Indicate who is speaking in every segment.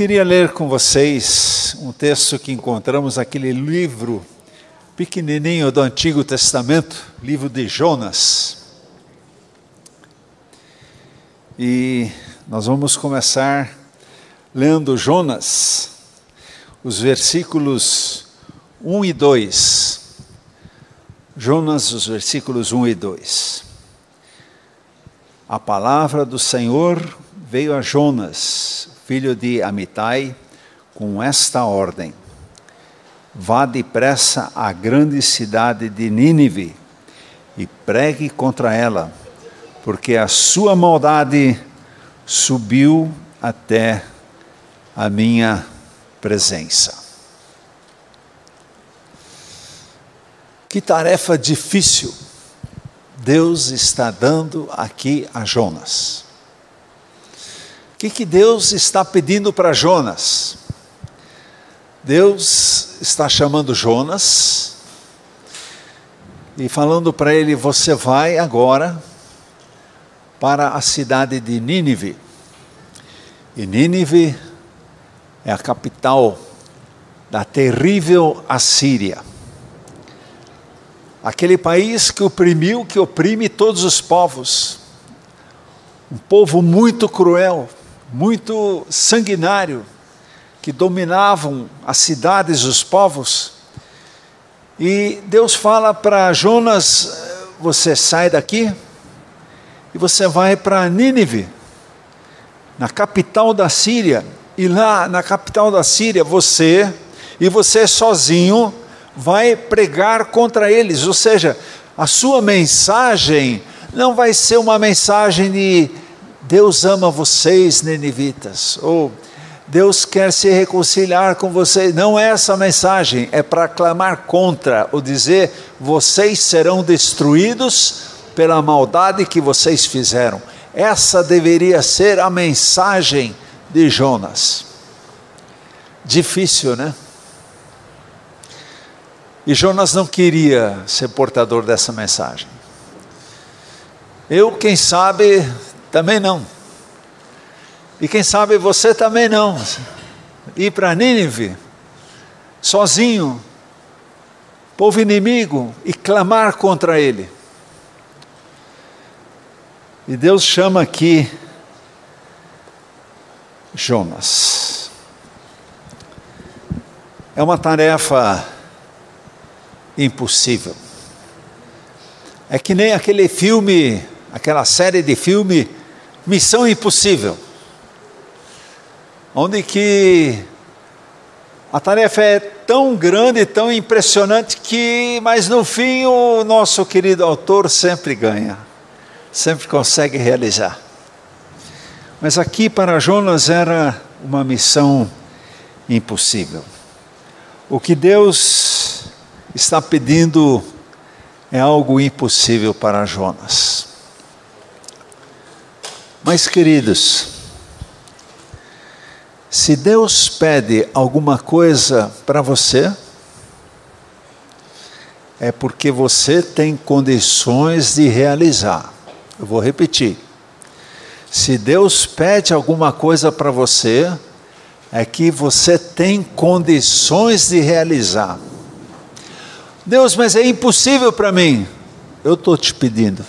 Speaker 1: Queria ler com vocês um texto que encontramos naquele livro pequenininho do Antigo Testamento, livro de Jonas. E nós vamos começar lendo Jonas, os versículos 1 e 2. Jonas, os versículos 1 e 2. A palavra do Senhor veio a Jonas, filho de Amitai, com esta ordem: Vá depressa à grande cidade de Nínive e pregue contra ela, porque a sua maldade subiu até a minha presença. Que tarefa difícil Deus está dando aqui a Jonas que, que Deus está pedindo para Jonas? Deus está chamando Jonas e falando para ele: Você vai agora para a cidade de Nínive. E Nínive é a capital da terrível Assíria. Aquele país que oprimiu, que oprime todos os povos. Um povo muito cruel, muito sanguinário, que dominavam as cidades, os povos. E Deus fala para Jonas: você sai daqui e você vai para Nínive, na capital da Síria. E lá na capital da Síria, você e você sozinho vai pregar contra eles. Ou seja, a sua mensagem não vai ser uma mensagem de Deus ama vocês, nenivitas, ou Deus quer se reconciliar com vocês. Não é essa mensagem, é para clamar contra, ou dizer, vocês serão destruídos pela maldade que vocês fizeram. Essa deveria ser a mensagem de Jonas. Difícil, né? E Jonas não queria ser portador dessa mensagem. Eu, quem sabe, também não. E quem sabe você também não. Ir para Nínive, sozinho, povo inimigo, e clamar contra ele. E Deus chama aqui Jonas. É uma tarefa impossível. É que nem aquele filme, aquela série de filme Missão Impossível, onde que a tarefa é tão grande, tão impressionante que, mas no fim o nosso querido autor sempre ganha, sempre consegue realizar. Mas aqui para Jonas era uma missão impossível. O que Deus está pedindo é algo impossível para Jonas. Mas, queridos, se Deus pede alguma coisa para você, é porque você tem condições de realizar. Eu vou repetir. Se Deus pede alguma coisa para você, é que você tem condições de realizar. Deus, mas é impossível para mim. Eu estou te pedindo.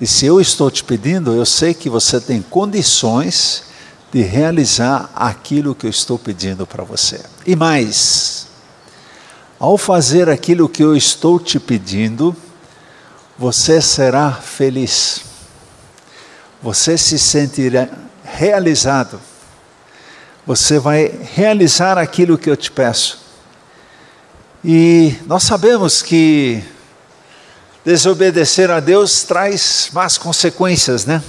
Speaker 1: E se eu estou te pedindo, eu sei que você tem condições de realizar aquilo que eu estou pedindo para você. E mais, ao fazer aquilo que eu estou te pedindo, você será feliz. Você se sentirá realizado. Você vai realizar aquilo que eu te peço. E nós sabemos que Desobedecer a Deus traz más consequências, né?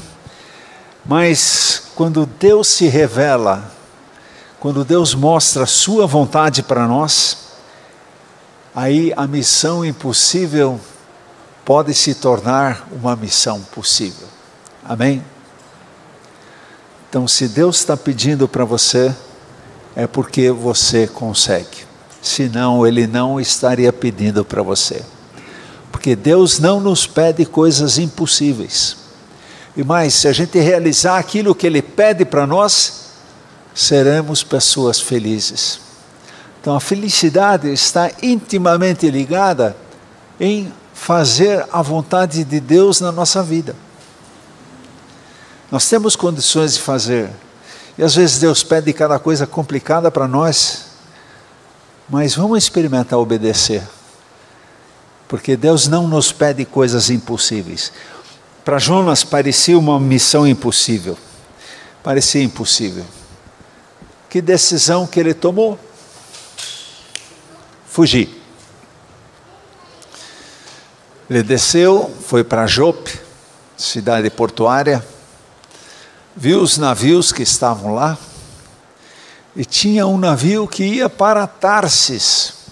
Speaker 1: Mas quando Deus se revela, quando Deus mostra a sua vontade para nós, aí a missão impossível pode se tornar uma missão possível. Amém? Então, se Deus está pedindo para você, é porque você consegue. Senão, Ele não estaria pedindo para você porque Deus não nos pede coisas impossíveis. E mais, se a gente realizar aquilo que Ele pede para nós, seremos pessoas felizes. Então a felicidade está intimamente ligada em fazer a vontade de Deus na nossa vida. Nós temos condições de fazer. E às vezes Deus pede cada coisa complicada para nós, mas vamos experimentar obedecer. Porque Deus não nos pede coisas impossíveis. Para Jonas parecia uma missão impossível. Parecia impossível. Que decisão que ele tomou? Fugir. Ele desceu, foi para Jope, cidade portuária, viu os navios que estavam lá, e tinha um navio que ia para Tarsis.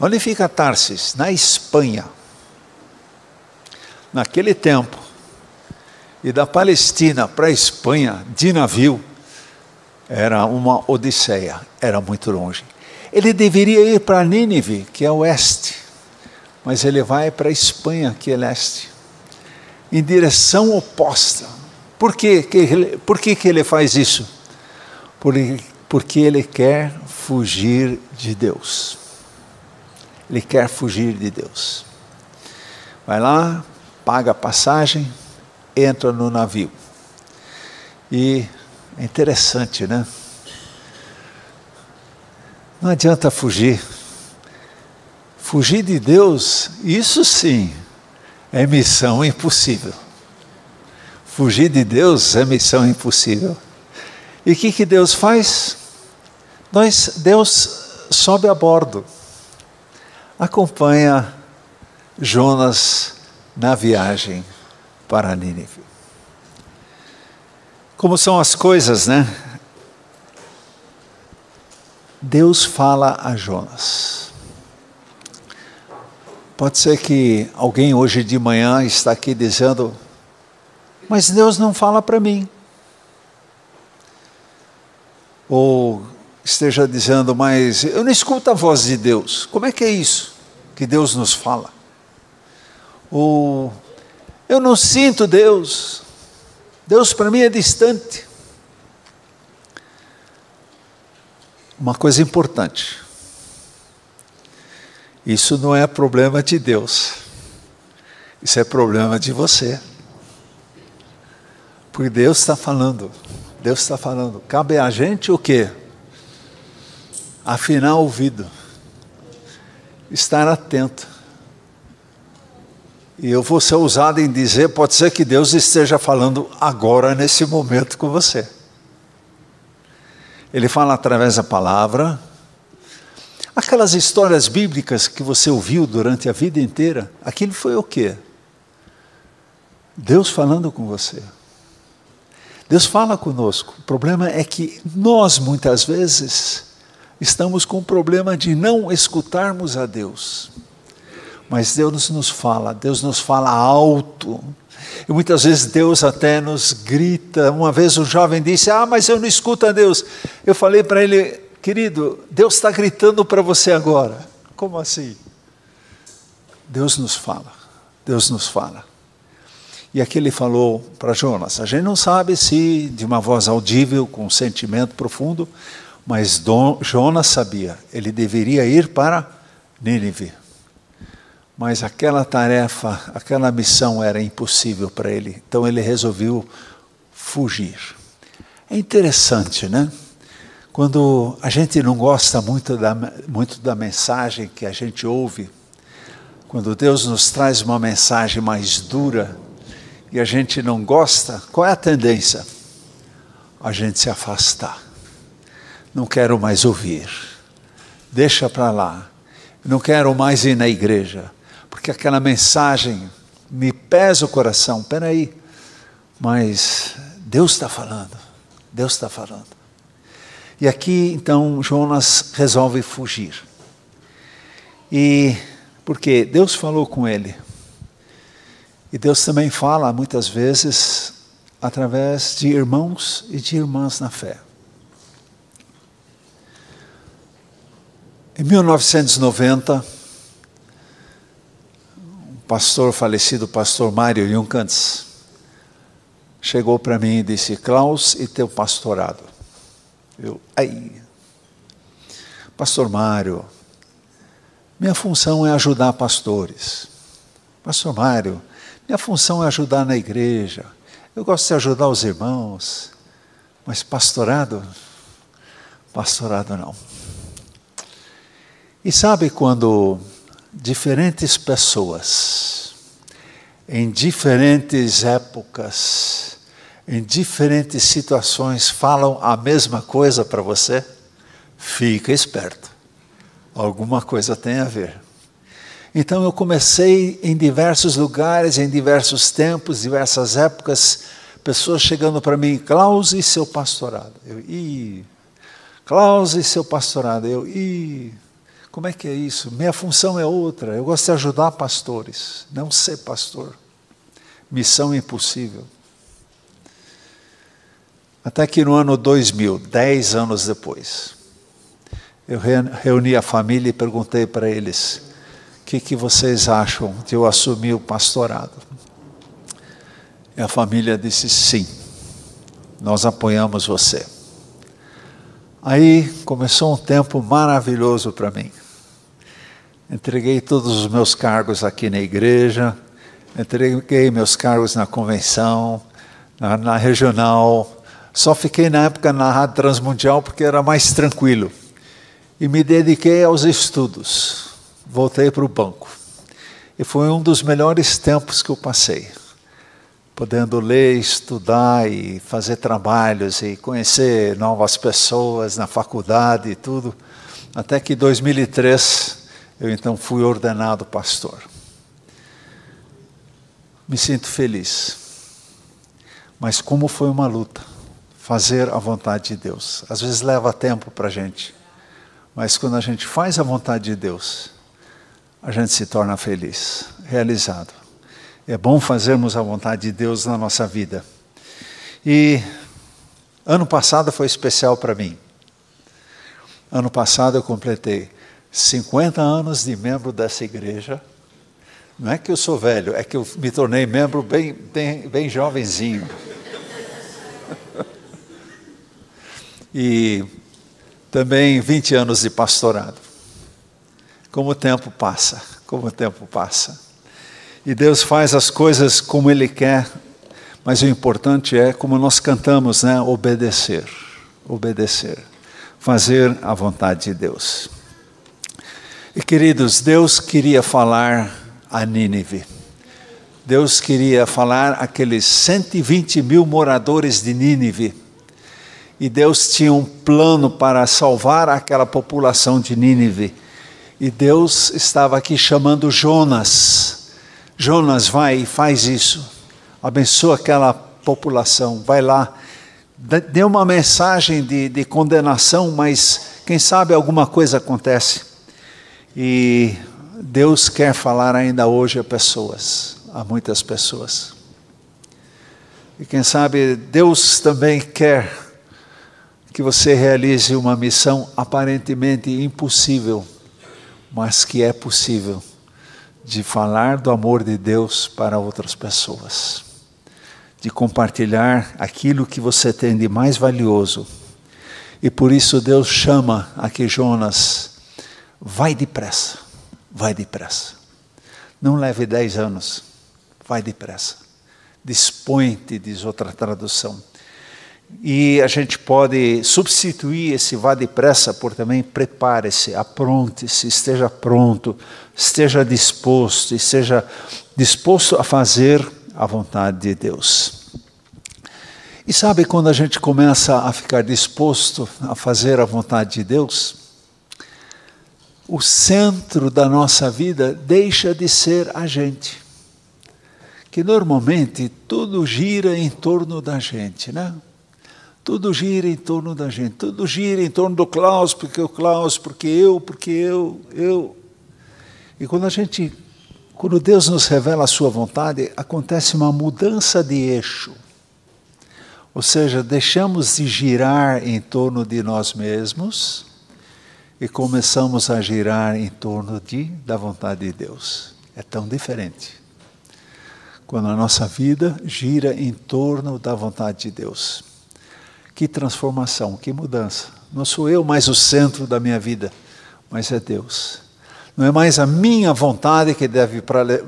Speaker 1: Onde fica Tarsis? Na Espanha. Naquele tempo, e da Palestina para a Espanha, de navio, era uma odisseia, era muito longe. Ele deveria ir para Nínive, que é oeste, mas ele vai para a Espanha, que é leste, em direção oposta. Por, quê? Por que, que ele faz isso? Porque ele quer fugir de Deus. Ele quer fugir de Deus. Vai lá, paga a passagem, entra no navio. E é interessante, né? Não adianta fugir. Fugir de Deus, isso sim, é missão impossível. Fugir de Deus é missão impossível. E o que, que Deus faz? Nós, Deus sobe a bordo, acompanha Jonas na viagem para Nínive. Como são as coisas, né? Deus fala a Jonas. Pode ser que alguém hoje de manhã está aqui dizendo: Mas Deus não fala para mim. Ou esteja dizendo: Mas eu não escuto a voz de Deus. Como é que é isso que Deus nos fala? Ou eu não sinto Deus. Deus para mim é distante. Uma coisa importante. Isso não é problema de Deus. Isso é problema de você. Porque Deus está falando. Deus está falando. Cabe a gente o quê? Afinar o ouvido. Estar atento. E eu vou ser ousado em dizer, pode ser que Deus esteja falando agora, nesse momento, com você. Ele fala através da palavra. Aquelas histórias bíblicas que você ouviu durante a vida inteira, aquilo foi o quê? Deus falando com você. Deus fala conosco. O problema é que nós, muitas vezes, estamos com o problema de não escutarmos a Deus. Mas Deus nos fala, Deus nos fala alto. E muitas vezes Deus até nos grita. Uma vez um jovem disse: Ah, mas eu não escuto a Deus. Eu falei para ele, querido, Deus está gritando para você agora. Como assim? Deus nos fala, Deus nos fala. E aqui ele falou para Jonas: a gente não sabe se de uma voz audível, com um sentimento profundo, mas Dom, Jonas sabia, ele deveria ir para Nínive. Mas aquela tarefa, aquela missão era impossível para ele. Então ele resolveu fugir. É interessante, né? Quando a gente não gosta muito da, muito da mensagem que a gente ouve, quando Deus nos traz uma mensagem mais dura e a gente não gosta, qual é a tendência? A gente se afastar. Não quero mais ouvir. Deixa para lá. Não quero mais ir na igreja porque aquela mensagem me pesa o coração. Peraí, mas Deus está falando, Deus está falando. E aqui então Jonas resolve fugir. E porque Deus falou com ele. E Deus também fala muitas vezes através de irmãos e de irmãs na fé. Em 1990, pastor falecido, pastor Mário Junkans, chegou para mim e disse: Klaus e teu pastorado. Eu, aí. Pastor Mário, minha função é ajudar pastores. Pastor Mário, minha função é ajudar na igreja. Eu gosto de ajudar os irmãos. Mas pastorado? Pastorado não. E sabe quando diferentes pessoas, em diferentes épocas, em diferentes situações, falam a mesma coisa para você? Fica esperto. Alguma coisa tem a ver. Então eu comecei em diversos lugares, em diversos tempos, diversas épocas, pessoas chegando para mim, Klaus e seu pastorado. Eu, ih, Klaus e seu pastorado. Eu, ih, como é que é isso? Minha função é outra. Eu gosto de ajudar pastores, não ser pastor. Missão impossível. Até que no ano 2000, dez anos depois, eu reuni a família e perguntei para eles: o que, que vocês acham de eu assumir o pastorado? E a família disse: sim, nós apoiamos você. Aí começou um tempo maravilhoso para mim. Entreguei todos os meus cargos aqui na igreja, entreguei meus cargos na convenção, na, na regional. Só fiquei na época na Rádio Transmundial porque era mais tranquilo. E me dediquei aos estudos. Voltei para o banco. E foi um dos melhores tempos que eu passei podendo ler, estudar e fazer trabalhos e conhecer novas pessoas na faculdade e tudo, até que em 2003 eu então fui ordenado pastor. Me sinto feliz, mas como foi uma luta fazer a vontade de Deus. Às vezes leva tempo para a gente, mas quando a gente faz a vontade de Deus, a gente se torna feliz, realizado. É bom fazermos a vontade de Deus na nossa vida. E ano passado foi especial para mim. Ano passado eu completei 50 anos de membro dessa igreja. Não é que eu sou velho, é que eu me tornei membro bem, bem, bem jovenzinho. e também 20 anos de pastorado. Como o tempo passa, como o tempo passa. E Deus faz as coisas como Ele quer, mas o importante é, como nós cantamos, né? Obedecer. Obedecer. Fazer a vontade de Deus. E queridos, Deus queria falar a Nínive. Deus queria falar aqueles 120 mil moradores de Nínive. E Deus tinha um plano para salvar aquela população de Nínive. E Deus estava aqui chamando Jonas Jonas, vai e faz isso. Abençoa aquela população. Vai lá. Dê uma mensagem de, de condenação, mas quem sabe alguma coisa acontece. E Deus quer falar ainda hoje a pessoas, a muitas pessoas. E quem sabe Deus também quer que você realize uma missão aparentemente impossível, mas que é possível de falar do amor de Deus para outras pessoas, de compartilhar aquilo que você tem de mais valioso. E por isso Deus chama aqui Jonas, vai depressa, vai depressa. Não leve dez anos, vai depressa. Dispõe-te, diz outra tradução. E a gente pode substituir esse vá depressa por também prepare-se, apronte-se, esteja pronto, esteja disposto, esteja disposto a fazer a vontade de Deus. E sabe quando a gente começa a ficar disposto a fazer a vontade de Deus? O centro da nossa vida deixa de ser a gente. Que normalmente tudo gira em torno da gente, né? Tudo gira em torno da gente, tudo gira em torno do Klaus, porque o Klaus, porque eu, porque eu, eu. E quando a gente, quando Deus nos revela a sua vontade, acontece uma mudança de eixo. Ou seja, deixamos de girar em torno de nós mesmos e começamos a girar em torno de, da vontade de Deus. É tão diferente. Quando a nossa vida gira em torno da vontade de Deus. Que transformação, que mudança. Não sou eu mais o centro da minha vida, mas é Deus. Não é mais a minha vontade que deve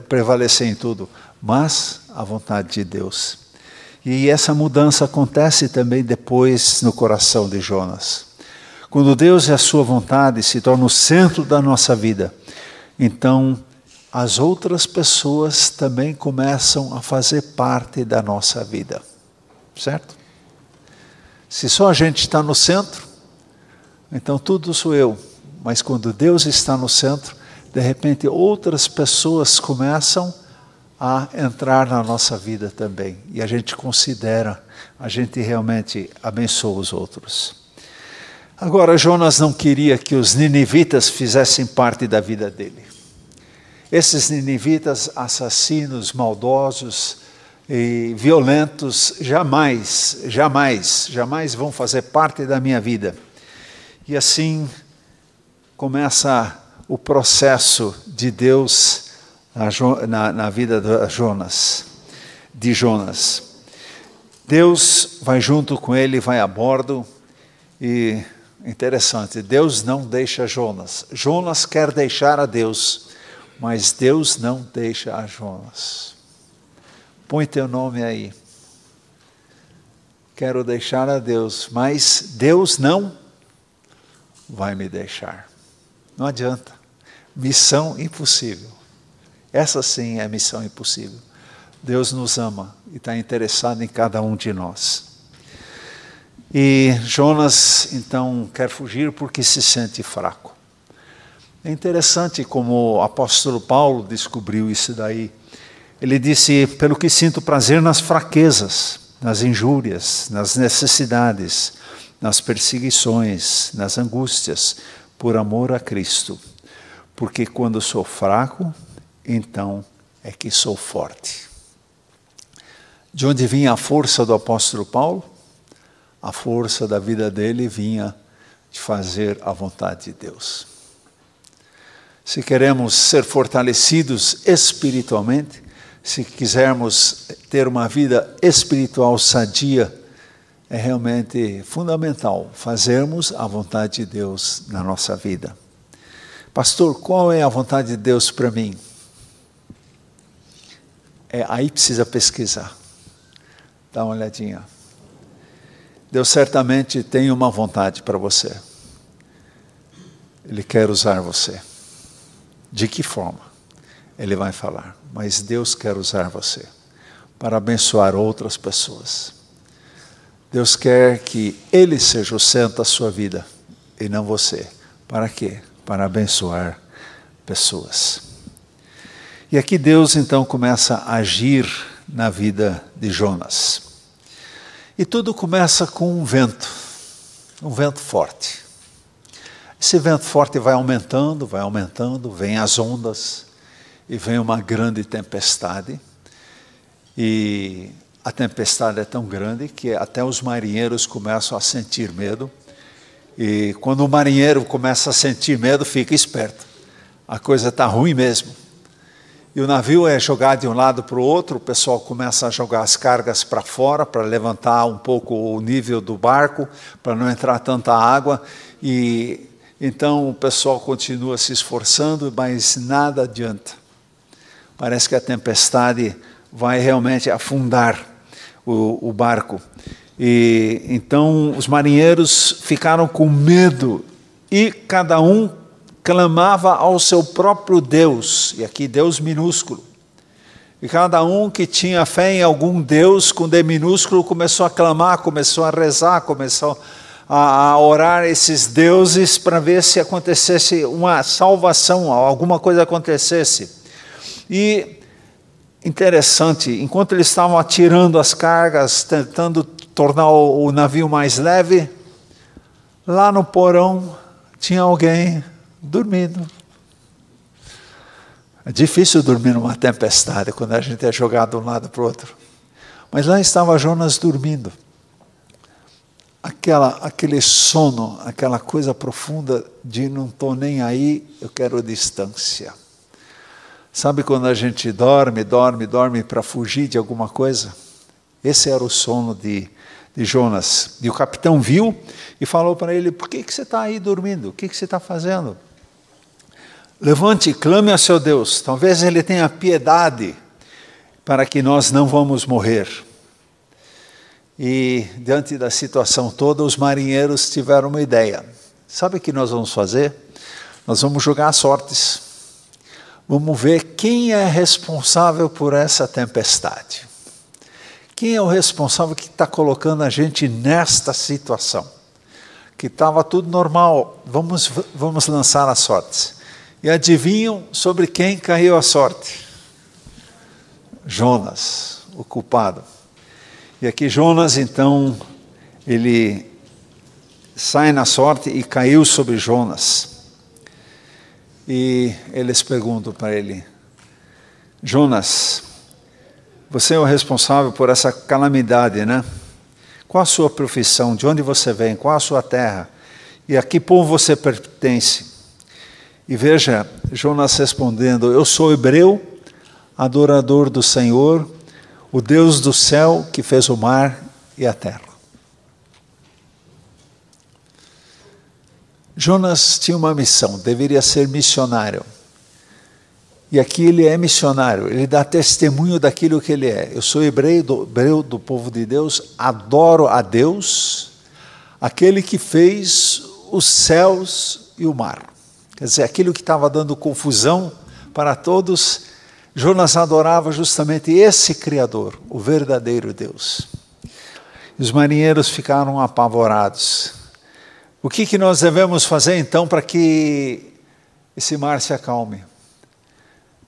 Speaker 1: prevalecer em tudo, mas a vontade de Deus. E essa mudança acontece também depois no coração de Jonas. Quando Deus e a sua vontade se tornam o centro da nossa vida, então as outras pessoas também começam a fazer parte da nossa vida. Certo? Se só a gente está no centro, então tudo sou eu. Mas quando Deus está no centro, de repente outras pessoas começam a entrar na nossa vida também. E a gente considera, a gente realmente abençoa os outros. Agora, Jonas não queria que os ninivitas fizessem parte da vida dele. Esses ninivitas assassinos, maldosos e violentos, jamais, jamais, jamais vão fazer parte da minha vida. E assim começa o processo de Deus na, na vida de Jonas, de Jonas. Deus vai junto com ele, vai a bordo e interessante, Deus não deixa Jonas. Jonas quer deixar a Deus, mas Deus não deixa a Jonas. Põe teu nome aí. Quero deixar a Deus, mas Deus não vai me deixar. Não adianta. Missão impossível. Essa sim é missão impossível. Deus nos ama e está interessado em cada um de nós. E Jonas então quer fugir porque se sente fraco. É interessante como o apóstolo Paulo descobriu isso daí. Ele disse: Pelo que sinto prazer nas fraquezas, nas injúrias, nas necessidades, nas perseguições, nas angústias, por amor a Cristo. Porque quando sou fraco, então é que sou forte. De onde vinha a força do apóstolo Paulo? A força da vida dele vinha de fazer a vontade de Deus. Se queremos ser fortalecidos espiritualmente, se quisermos ter uma vida espiritual sadia, é realmente fundamental fazermos a vontade de Deus na nossa vida. Pastor, qual é a vontade de Deus para mim? É, aí precisa pesquisar. Dá uma olhadinha. Deus certamente tem uma vontade para você. Ele quer usar você. De que forma? Ele vai falar. Mas Deus quer usar você para abençoar outras pessoas. Deus quer que Ele seja o centro da sua vida e não você. Para quê? Para abençoar pessoas. E aqui Deus então começa a agir na vida de Jonas. E tudo começa com um vento, um vento forte. Esse vento forte vai aumentando, vai aumentando, vem as ondas e vem uma grande tempestade. E a tempestade é tão grande que até os marinheiros começam a sentir medo. E quando o marinheiro começa a sentir medo, fica esperto. A coisa está ruim mesmo. E o navio é jogado de um lado para o outro, o pessoal começa a jogar as cargas para fora para levantar um pouco o nível do barco, para não entrar tanta água. E então o pessoal continua se esforçando, mas nada adianta. Parece que a tempestade vai realmente afundar o, o barco. E então os marinheiros ficaram com medo e cada um clamava ao seu próprio Deus, e aqui Deus minúsculo. E cada um que tinha fé em algum Deus com D minúsculo começou a clamar, começou a rezar, começou a, a orar esses deuses para ver se acontecesse uma salvação, alguma coisa acontecesse. E interessante, enquanto eles estavam atirando as cargas, tentando tornar o, navio mais leve, lá no porão tinha alguém dormindo. É difícil dormir numa tempestade quando a gente é jogado de um lado para o outro. Mas lá estava Jonas dormindo. Aquela, aquele sono, aquela coisa profunda de não estou nem aí, eu quero distância. Sabe quando a gente dorme, dorme, dorme para fugir de alguma coisa? Esse era o sono de, de Jonas. E o capitão viu e falou para ele: Por que, que você está aí dormindo? O que, que você está fazendo? Levante clame a seu Deus. Talvez ele tenha piedade para que nós não vamos morrer. E diante da situação toda, os marinheiros tiveram uma ideia. Sabe o que nós vamos fazer? Nós vamos jogar sortes. Vamos ver quem é responsável por essa tempestade. Quem é o responsável que está colocando a gente nesta situação? Que estava tudo normal, vamos, vamos lançar as sortes. E adivinham sobre quem caiu a sorte? Jonas, o culpado. E aqui Jonas, então, ele sai na sorte e caiu sobre Jonas. E eles perguntam para ele: Jonas, você é o responsável por essa calamidade, né? Qual a sua profissão? De onde você vem? Qual a sua terra? E a que povo você pertence? E veja, Jonas respondendo: Eu sou hebreu, adorador do Senhor, o Deus do céu que fez o mar e a terra. Jonas tinha uma missão, deveria ser missionário. E aqui ele é missionário, ele dá testemunho daquilo que ele é. Eu sou hebreu do, hebreu do povo de Deus, adoro a Deus, aquele que fez os céus e o mar. Quer dizer, aquilo que estava dando confusão para todos, Jonas adorava justamente esse Criador, o verdadeiro Deus. Os marinheiros ficaram apavorados. O que, que nós devemos fazer então para que esse mar se acalme?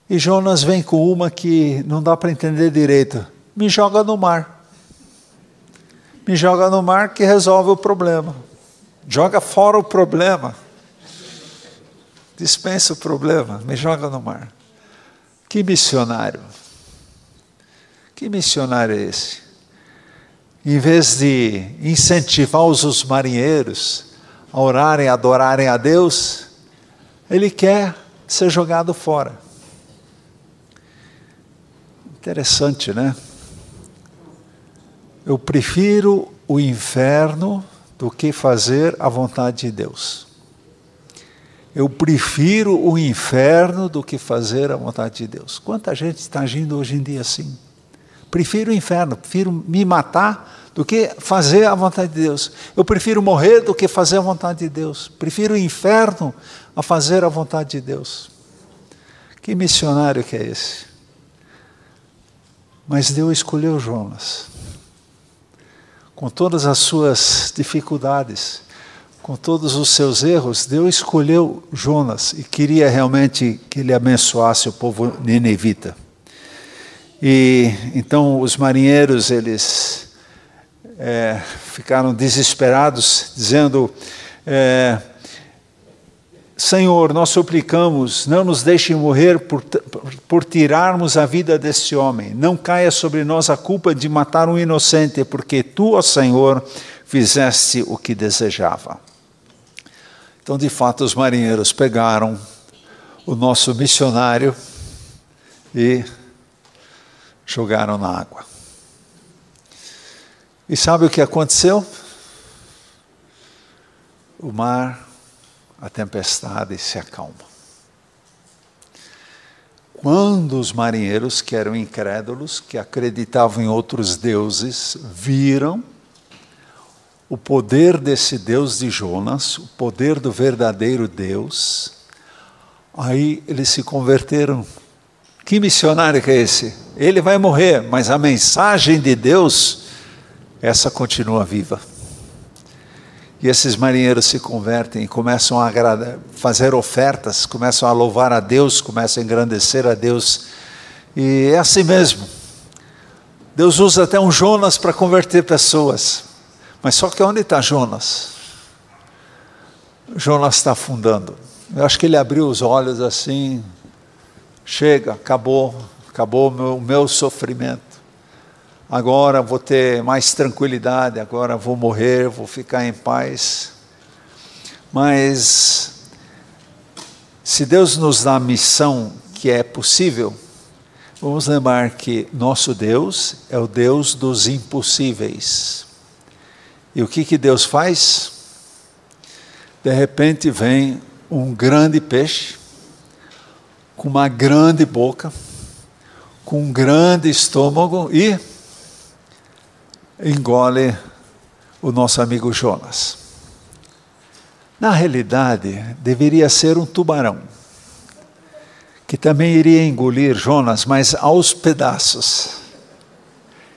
Speaker 1: E Jonas vem com uma que não dá para entender direito. Me joga no mar. Me joga no mar que resolve o problema. Joga fora o problema. Dispensa o problema. Me joga no mar. Que missionário. Que missionário é esse? Em vez de incentivar os marinheiros a orarem, a adorarem a Deus, ele quer ser jogado fora. Interessante, né? Eu prefiro o inferno do que fazer a vontade de Deus. Eu prefiro o inferno do que fazer a vontade de Deus. Quanta gente está agindo hoje em dia assim? Prefiro o inferno, prefiro me matar do que fazer a vontade de Deus. Eu prefiro morrer do que fazer a vontade de Deus. Prefiro o inferno a fazer a vontade de Deus. Que missionário que é esse? Mas Deus escolheu Jonas. Com todas as suas dificuldades, com todos os seus erros, Deus escolheu Jonas e queria realmente que ele abençoasse o povo ninevita. E então os marinheiros eles é, ficaram desesperados, dizendo: é, Senhor, nós suplicamos, não nos deixe morrer por, por tirarmos a vida deste homem. Não caia sobre nós a culpa de matar um inocente, porque tu, ó Senhor, fizeste o que desejava. Então, de fato, os marinheiros pegaram o nosso missionário e jogaram na água. E sabe o que aconteceu? O mar a tempestade se acalma. Quando os marinheiros, que eram incrédulos, que acreditavam em outros deuses, viram o poder desse Deus de Jonas, o poder do verdadeiro Deus, aí eles se converteram. Que missionário que é esse? Ele vai morrer, mas a mensagem de Deus, essa continua viva. E esses marinheiros se convertem começam a fazer ofertas, começam a louvar a Deus, começam a engrandecer a Deus. E é assim mesmo. Deus usa até um Jonas para converter pessoas. Mas só que onde está Jonas? Jonas está afundando. Eu acho que ele abriu os olhos assim. Chega, acabou, acabou o meu, meu sofrimento agora vou ter mais tranquilidade, agora vou morrer, vou ficar em paz. Mas, se Deus nos dá a missão que é possível, vamos lembrar que nosso Deus é o Deus dos impossíveis. E o que, que Deus faz? De repente vem um grande peixe, com uma grande boca, com um grande estômago e engole o nosso amigo Jonas. Na realidade, deveria ser um tubarão, que também iria engolir Jonas, mas aos pedaços.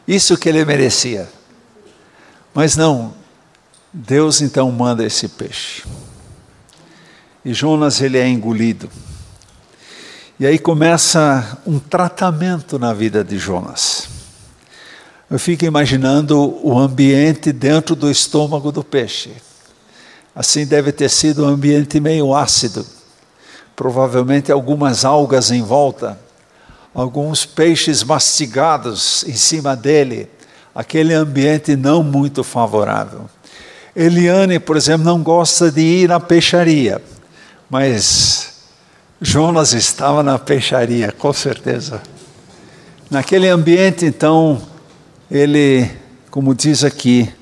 Speaker 1: Isso que ele merecia. Mas não, Deus então manda esse peixe. E Jonas ele é engolido. E aí começa um tratamento na vida de Jonas. Eu fico imaginando o ambiente dentro do estômago do peixe. Assim deve ter sido um ambiente meio ácido. Provavelmente algumas algas em volta, alguns peixes mastigados em cima dele. Aquele ambiente não muito favorável. Eliane, por exemplo, não gosta de ir na peixaria, mas Jonas estava na peixaria, com certeza. Naquele ambiente, então, ele, como diz aqui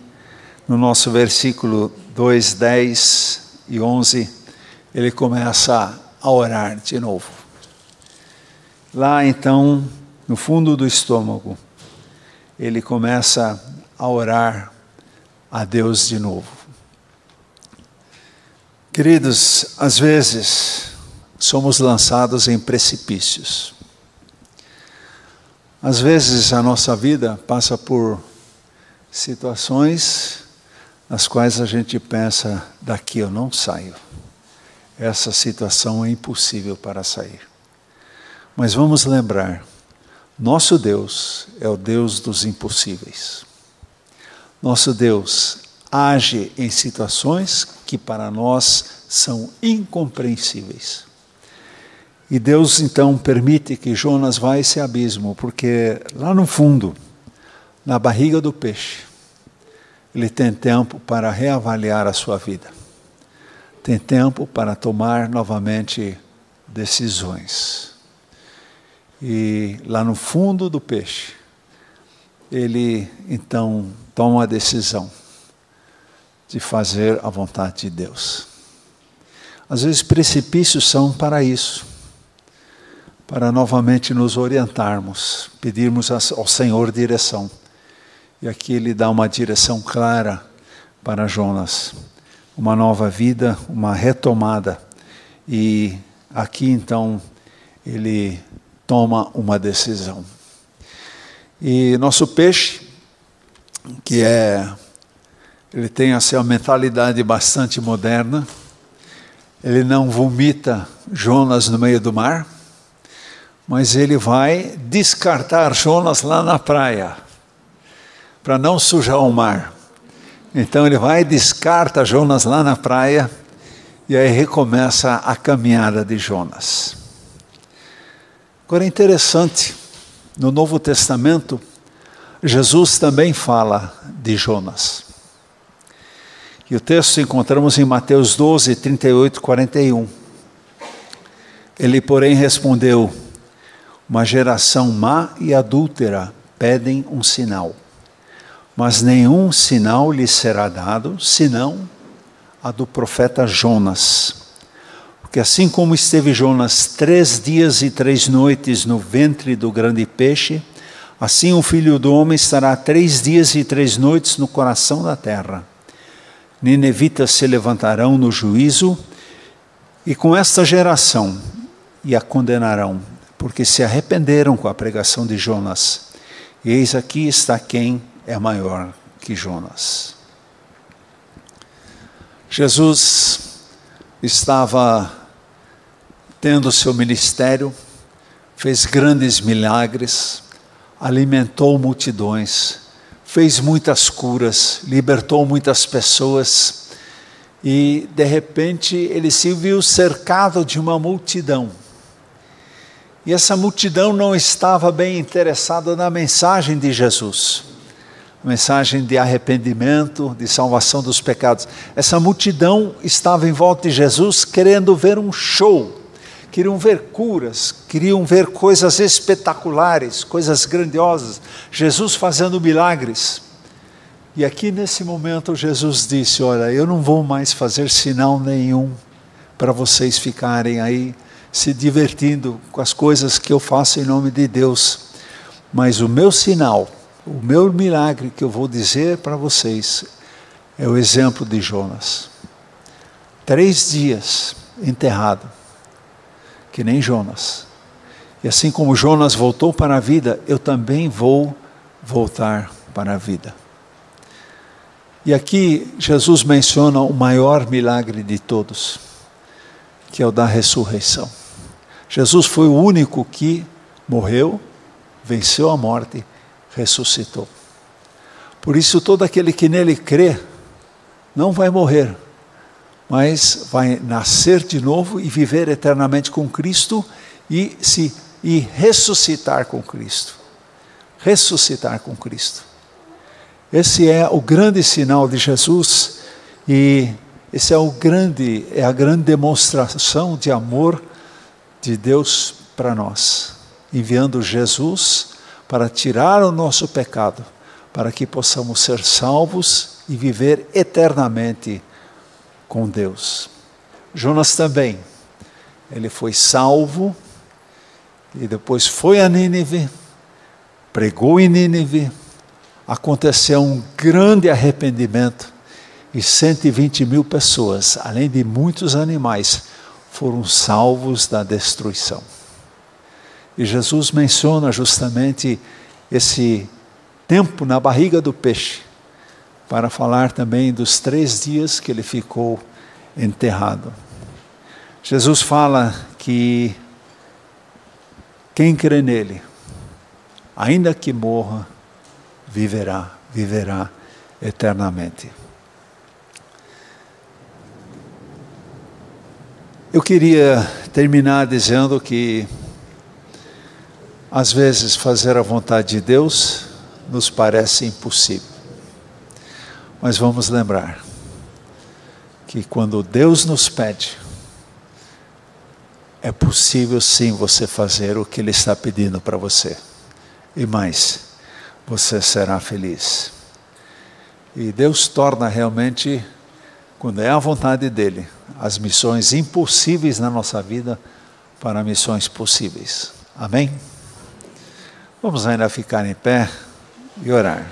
Speaker 1: no nosso versículo 2, 10 e 11, ele começa a orar de novo. Lá então, no fundo do estômago, ele começa a orar a Deus de novo. Queridos, às vezes somos lançados em precipícios. Às vezes a nossa vida passa por situações nas quais a gente pensa: daqui eu não saio. Essa situação é impossível para sair. Mas vamos lembrar: nosso Deus é o Deus dos impossíveis. Nosso Deus age em situações que para nós são incompreensíveis. E Deus então permite que Jonas vá a esse abismo, porque lá no fundo, na barriga do peixe, ele tem tempo para reavaliar a sua vida. Tem tempo para tomar novamente decisões. E lá no fundo do peixe, ele então toma a decisão de fazer a vontade de Deus. Às vezes precipícios são para isso, para novamente nos orientarmos, pedirmos ao Senhor direção. E aqui ele dá uma direção clara para Jonas, uma nova vida, uma retomada. E aqui então ele toma uma decisão. E nosso peixe, que é ele tem assim, uma mentalidade bastante moderna. Ele não vomita Jonas no meio do mar, mas ele vai descartar Jonas lá na praia para não sujar o mar. Então ele vai descarta Jonas lá na praia e aí recomeça a caminhada de Jonas. Agora é interessante, no Novo Testamento, Jesus também fala de Jonas. E o texto encontramos em Mateus 12, 38 41. Ele, porém, respondeu: Uma geração má e adúltera pedem um sinal mas nenhum sinal lhe será dado, senão a do profeta Jonas. Porque assim como esteve Jonas três dias e três noites no ventre do grande peixe, assim o filho do homem estará três dias e três noites no coração da terra. Ninevitas se levantarão no juízo e com esta geração e a condenarão, porque se arrependeram com a pregação de Jonas. Eis aqui está quem é maior que Jonas. Jesus estava tendo seu ministério, fez grandes milagres, alimentou multidões, fez muitas curas, libertou muitas pessoas e de repente ele se viu cercado de uma multidão. E essa multidão não estava bem interessada na mensagem de Jesus mensagem de arrependimento, de salvação dos pecados. Essa multidão estava em volta de Jesus querendo ver um show, queriam ver curas, queriam ver coisas espetaculares, coisas grandiosas, Jesus fazendo milagres. E aqui nesse momento Jesus disse: Olha, eu não vou mais fazer sinal nenhum para vocês ficarem aí se divertindo com as coisas que eu faço em nome de Deus. Mas o meu sinal, o meu milagre que eu vou dizer para vocês é o exemplo de Jonas. Três dias enterrado, que nem Jonas. E assim como Jonas voltou para a vida, eu também vou voltar para a vida. E aqui Jesus menciona o maior milagre de todos, que é o da ressurreição. Jesus foi o único que morreu, venceu a morte, ressuscitou. Por isso, todo aquele que nele crê não vai morrer, mas vai nascer de novo e viver eternamente com Cristo e se e ressuscitar com Cristo. Ressuscitar com Cristo. Esse é o grande sinal de Jesus e esse é o grande é a grande demonstração de amor de Deus para nós, enviando Jesus para tirar o nosso pecado, para que possamos ser salvos e viver eternamente com Deus. Jonas também, ele foi salvo e depois foi a Nínive, pregou em Nínive, aconteceu um grande arrependimento e 120 mil pessoas, além de muitos animais, foram salvos da destruição. E Jesus menciona justamente esse tempo na barriga do peixe, para falar também dos três dias que ele ficou enterrado. Jesus fala que quem crê nele, ainda que morra, viverá, viverá eternamente. Eu queria terminar dizendo que, às vezes, fazer a vontade de Deus nos parece impossível. Mas vamos lembrar que quando Deus nos pede, é possível sim você fazer o que Ele está pedindo para você. E mais, você será feliz. E Deus torna realmente, quando é a vontade dEle, as missões impossíveis na nossa vida para missões possíveis. Amém? Vamos ainda ficar em pé e orar.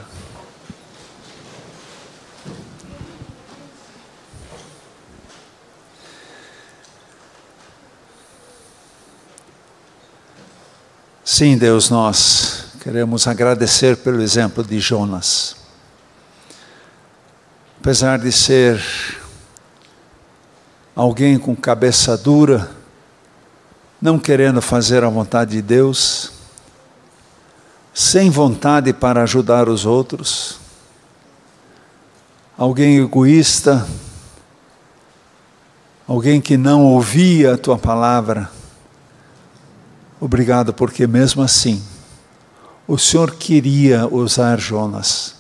Speaker 1: Sim, Deus, nós Queremos agradecer pelo exemplo de Jonas. Apesar de ser alguém com cabeça dura, não querendo fazer a vontade de Deus, sem vontade para ajudar os outros, alguém egoísta, alguém que não ouvia a tua palavra. Obrigado, porque mesmo assim, o Senhor queria usar Jonas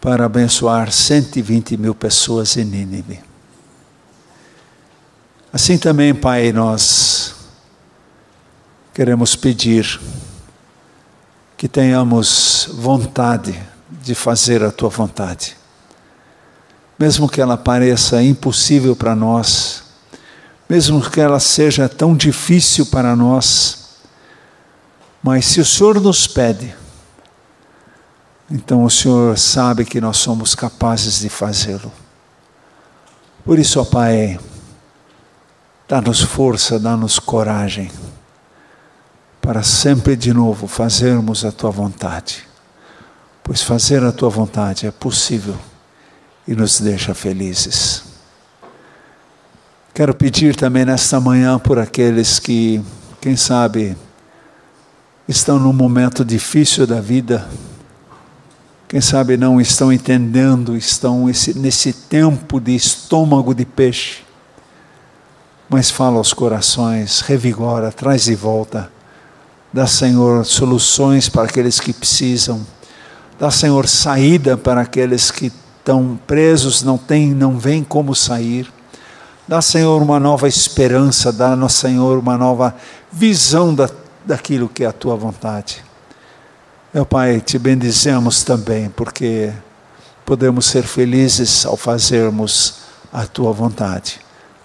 Speaker 1: para abençoar 120 mil pessoas em Nínive. Assim também, Pai, nós queremos pedir que tenhamos vontade de fazer a tua vontade. Mesmo que ela pareça impossível para nós, mesmo que ela seja tão difícil para nós, mas se o Senhor nos pede, então o Senhor sabe que nós somos capazes de fazê-lo. Por isso, ó Pai, dá-nos força, dá-nos coragem, para sempre de novo fazermos a tua vontade, pois fazer a tua vontade é possível e nos deixa felizes. Quero pedir também nesta manhã por aqueles que, quem sabe, estão num momento difícil da vida, quem sabe não estão entendendo, estão nesse tempo de estômago de peixe. Mas fala aos corações, revigora, traz de volta. Dá, Senhor, soluções para aqueles que precisam. Dá, Senhor, saída para aqueles que estão presos, não têm, não vêm como sair. Dá, Senhor, uma nova esperança, dá, Senhor, uma nova visão da daquilo que é a tua vontade. Meu Pai, te bendizemos também, porque podemos ser felizes ao fazermos a tua vontade.